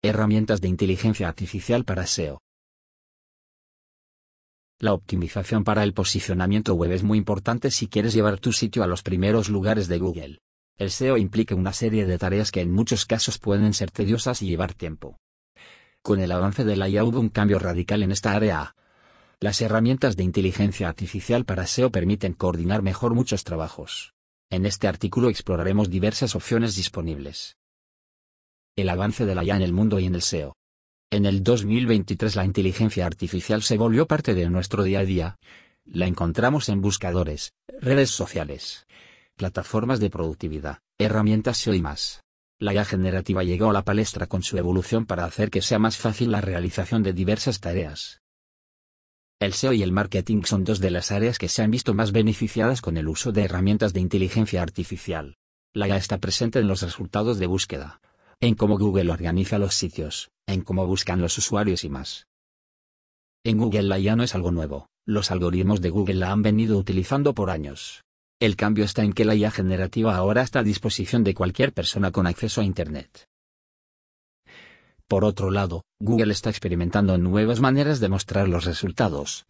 Herramientas de inteligencia artificial para SEO. La optimización para el posicionamiento web es muy importante si quieres llevar tu sitio a los primeros lugares de Google. El SEO implica una serie de tareas que en muchos casos pueden ser tediosas y llevar tiempo. Con el avance de la IA hubo un cambio radical en esta área. Las herramientas de inteligencia artificial para SEO permiten coordinar mejor muchos trabajos. En este artículo exploraremos diversas opciones disponibles. El avance de la IA en el mundo y en el SEO. En el 2023 la inteligencia artificial se volvió parte de nuestro día a día. La encontramos en buscadores, redes sociales, plataformas de productividad, herramientas SEO y más. La IA generativa llegó a la palestra con su evolución para hacer que sea más fácil la realización de diversas tareas. El SEO y el marketing son dos de las áreas que se han visto más beneficiadas con el uso de herramientas de inteligencia artificial. La IA está presente en los resultados de búsqueda, en cómo Google organiza los sitios, en cómo buscan los usuarios y más. En Google la IA no es algo nuevo, los algoritmos de Google la han venido utilizando por años. El cambio está en que la IA generativa ahora está a disposición de cualquier persona con acceso a Internet. Por otro lado, Google está experimentando nuevas maneras de mostrar los resultados.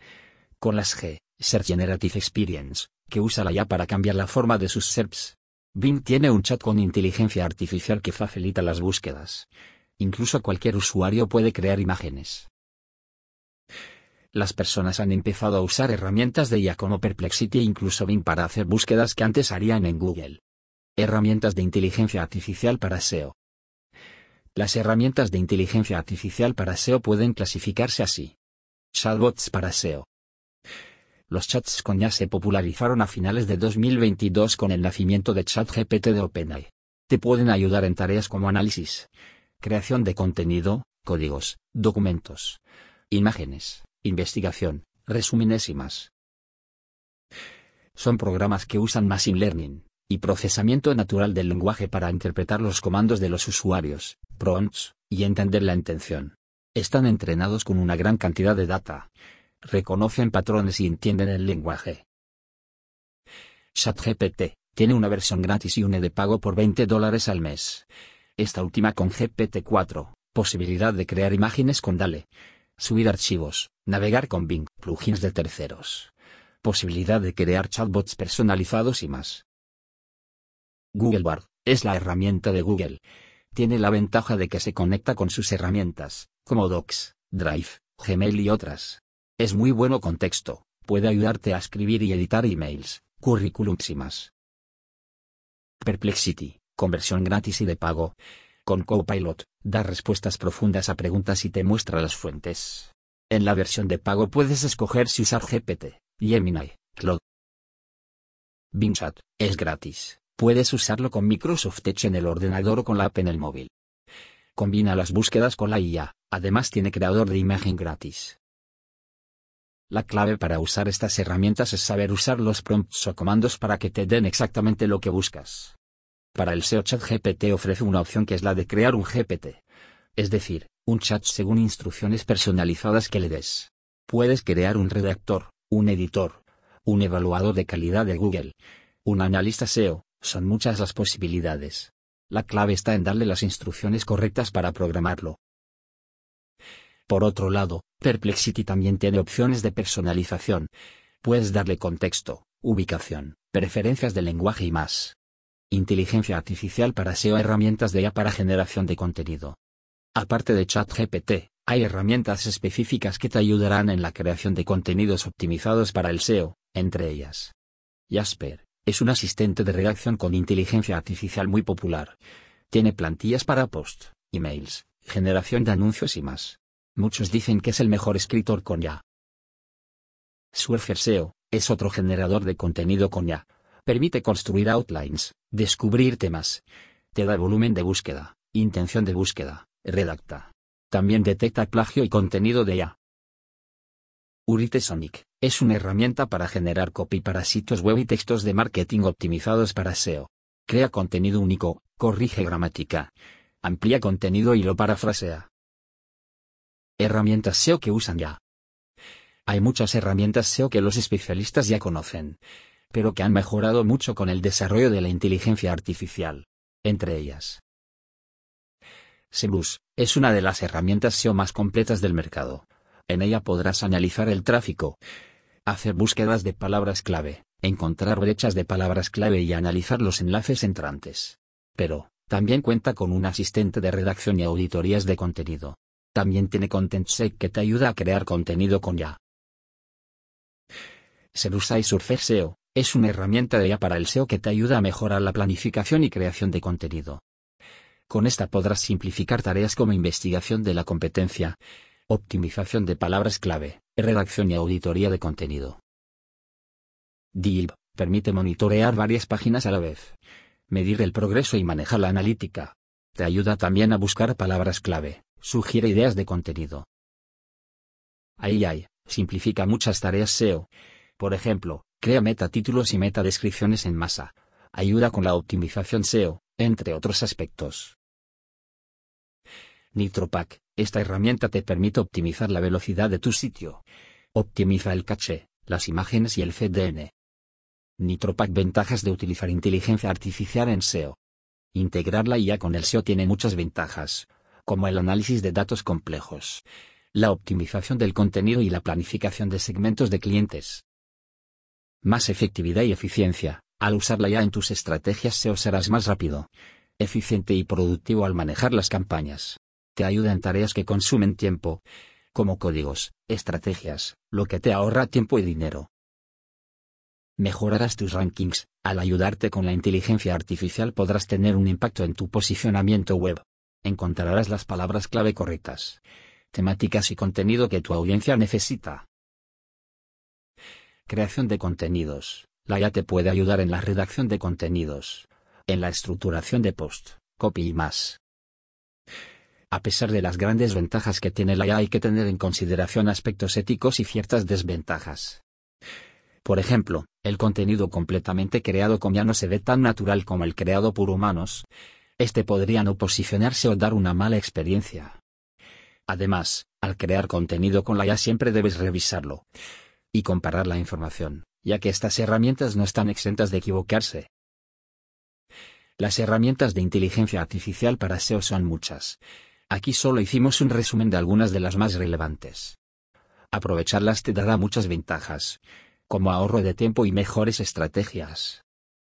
Con las G, Search Generative Experience, que usa la IA para cambiar la forma de sus SERPs. Bing tiene un chat con inteligencia artificial que facilita las búsquedas. Incluso cualquier usuario puede crear imágenes. Las personas han empezado a usar herramientas de IA como Perplexity e incluso Bing para hacer búsquedas que antes harían en Google. Herramientas de inteligencia artificial para SEO. Las herramientas de inteligencia artificial para SEO pueden clasificarse así. Chatbots para SEO. Los chats con IA se popularizaron a finales de 2022 con el nacimiento de ChatGPT de OpenAI. Te pueden ayudar en tareas como análisis, creación de contenido, códigos, documentos, imágenes, investigación, resúmenes y más. Son programas que usan Machine Learning y procesamiento natural del lenguaje para interpretar los comandos de los usuarios, prompts, y entender la intención. Están entrenados con una gran cantidad de data, reconocen patrones y entienden el lenguaje. ChatGPT tiene una versión gratis y una de pago por 20 dólares al mes. Esta última con GPT-4, posibilidad de crear imágenes con DALE, subir archivos, navegar con Bing, plugins de terceros, posibilidad de crear chatbots personalizados y más. Google Bard es la herramienta de Google. Tiene la ventaja de que se conecta con sus herramientas, como Docs, Drive, Gmail y otras. Es muy bueno con texto, puede ayudarte a escribir y editar emails, currículums y más. Perplexity, conversión gratis y de pago. Con Copilot, da respuestas profundas a preguntas y te muestra las fuentes. En la versión de pago puedes escoger si usar GPT, Gemini, Claude. Bing Chat, es gratis. Puedes usarlo con Microsoft Edge en el ordenador o con la app en el móvil. Combina las búsquedas con la IA, además tiene creador de imagen gratis. La clave para usar estas herramientas es saber usar los prompts o comandos para que te den exactamente lo que buscas. Para el SEO Chat GPT ofrece una opción que es la de crear un GPT. Es decir, un chat según instrucciones personalizadas que le des. Puedes crear un redactor, un editor, un evaluador de calidad de Google, un analista SEO, son muchas las posibilidades. La clave está en darle las instrucciones correctas para programarlo. Por otro lado, Perplexity también tiene opciones de personalización. Puedes darle contexto, ubicación, preferencias de lenguaje y más. Inteligencia artificial para SEO herramientas de IA para generación de contenido. Aparte de ChatGPT, hay herramientas específicas que te ayudarán en la creación de contenidos optimizados para el SEO, entre ellas. Jasper, es un asistente de redacción con inteligencia artificial muy popular. Tiene plantillas para post, emails, generación de anuncios y más. Muchos dicen que es el mejor escritor con ya. Surfer SEO, es otro generador de contenido con ya. Permite construir outlines, descubrir temas. Te da volumen de búsqueda, intención de búsqueda, redacta. También detecta plagio y contenido de ya. Urite Sonic, es una herramienta para generar copy para sitios web y textos de marketing optimizados para SEO. Crea contenido único, corrige gramática. Amplía contenido y lo parafrasea. Herramientas SEO que usan ya. Hay muchas herramientas SEO que los especialistas ya conocen, pero que han mejorado mucho con el desarrollo de la inteligencia artificial. Entre ellas. SEMrush es una de las herramientas SEO más completas del mercado. En ella podrás analizar el tráfico, hacer búsquedas de palabras clave, encontrar brechas de palabras clave y analizar los enlaces entrantes. Pero, también cuenta con un asistente de redacción y auditorías de contenido. También tiene ContentSec que te ayuda a crear contenido con ya. Serusa y Surfer SEO es una herramienta de IA para el SEO que te ayuda a mejorar la planificación y creación de contenido. Con esta podrás simplificar tareas como investigación de la competencia, optimización de palabras clave, redacción y auditoría de contenido. DILB permite monitorear varias páginas a la vez, medir el progreso y manejar la analítica. Te ayuda también a buscar palabras clave, sugiere ideas de contenido. AI simplifica muchas tareas SEO. Por ejemplo, crea metatítulos y metadescripciones en masa. Ayuda con la optimización SEO, entre otros aspectos. NitroPack, esta herramienta te permite optimizar la velocidad de tu sitio. Optimiza el caché, las imágenes y el CDN. NitroPack Ventajas de utilizar inteligencia artificial en SEO. Integrarla IA con el SEO tiene muchas ventajas, como el análisis de datos complejos, la optimización del contenido y la planificación de segmentos de clientes. Más efectividad y eficiencia. Al usarla ya en tus estrategias SEO serás más rápido, eficiente y productivo al manejar las campañas te ayuda en tareas que consumen tiempo, como códigos, estrategias, lo que te ahorra tiempo y dinero. Mejorarás tus rankings, al ayudarte con la inteligencia artificial podrás tener un impacto en tu posicionamiento web. Encontrarás las palabras clave correctas, temáticas y contenido que tu audiencia necesita. Creación de contenidos. La IA te puede ayudar en la redacción de contenidos, en la estructuración de post, copy y más. A pesar de las grandes ventajas que tiene la IA hay que tener en consideración aspectos éticos y ciertas desventajas. Por ejemplo, el contenido completamente creado con IA no se ve tan natural como el creado por humanos. Este podría no posicionarse o dar una mala experiencia. Además, al crear contenido con la IA siempre debes revisarlo y comparar la información, ya que estas herramientas no están exentas de equivocarse. Las herramientas de inteligencia artificial para SEO son muchas, Aquí solo hicimos un resumen de algunas de las más relevantes. Aprovecharlas te dará muchas ventajas, como ahorro de tiempo y mejores estrategias.